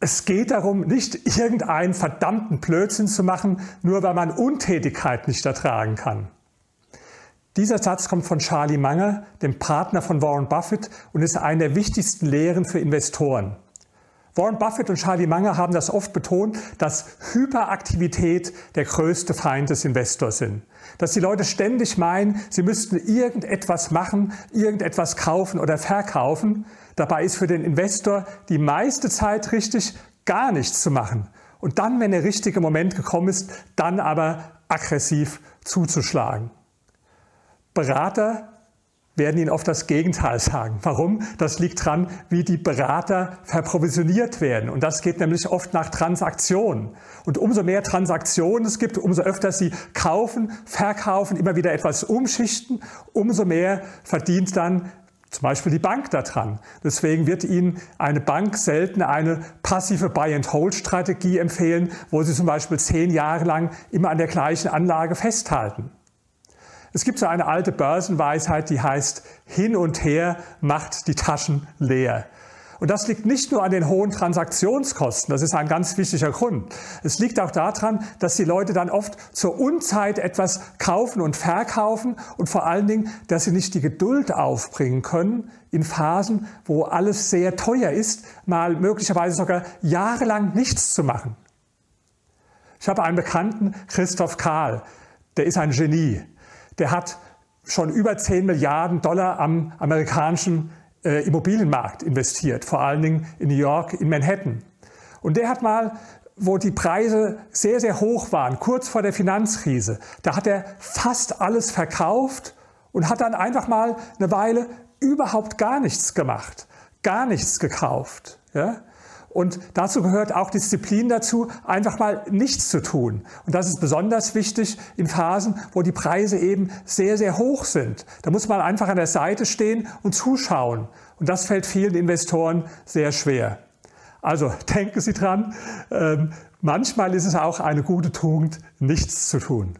Es geht darum, nicht irgendeinen verdammten Blödsinn zu machen, nur weil man Untätigkeit nicht ertragen kann. Dieser Satz kommt von Charlie Munger, dem Partner von Warren Buffett, und ist eine der wichtigsten Lehren für Investoren. Warren Buffett und Charlie Munger haben das oft betont, dass Hyperaktivität der größte Feind des Investors sind. Dass die Leute ständig meinen, sie müssten irgendetwas machen, irgendetwas kaufen oder verkaufen. Dabei ist für den Investor die meiste Zeit richtig, gar nichts zu machen. Und dann, wenn der richtige Moment gekommen ist, dann aber aggressiv zuzuschlagen. Berater werden Ihnen oft das Gegenteil sagen. Warum? Das liegt daran, wie die Berater verprovisioniert werden. Und das geht nämlich oft nach Transaktionen. Und umso mehr Transaktionen es gibt, umso öfter Sie kaufen, verkaufen, immer wieder etwas umschichten, umso mehr verdient dann zum Beispiel die Bank daran. Deswegen wird Ihnen eine Bank selten eine passive Buy-and-Hold-Strategie empfehlen, wo Sie zum Beispiel zehn Jahre lang immer an der gleichen Anlage festhalten. Es gibt so eine alte Börsenweisheit, die heißt, hin und her macht die Taschen leer. Und das liegt nicht nur an den hohen Transaktionskosten, das ist ein ganz wichtiger Grund. Es liegt auch daran, dass die Leute dann oft zur Unzeit etwas kaufen und verkaufen und vor allen Dingen, dass sie nicht die Geduld aufbringen können, in Phasen, wo alles sehr teuer ist, mal möglicherweise sogar jahrelang nichts zu machen. Ich habe einen Bekannten, Christoph Kahl, der ist ein Genie der hat schon über 10 Milliarden Dollar am amerikanischen äh, Immobilienmarkt investiert, vor allen Dingen in New York, in Manhattan. Und der hat mal, wo die Preise sehr, sehr hoch waren, kurz vor der Finanzkrise, da hat er fast alles verkauft und hat dann einfach mal eine Weile überhaupt gar nichts gemacht, gar nichts gekauft. Ja? Und dazu gehört auch Disziplin dazu, einfach mal nichts zu tun. Und das ist besonders wichtig in Phasen, wo die Preise eben sehr, sehr hoch sind. Da muss man einfach an der Seite stehen und zuschauen. Und das fällt vielen Investoren sehr schwer. Also denken Sie dran, ähm, manchmal ist es auch eine gute Tugend, nichts zu tun.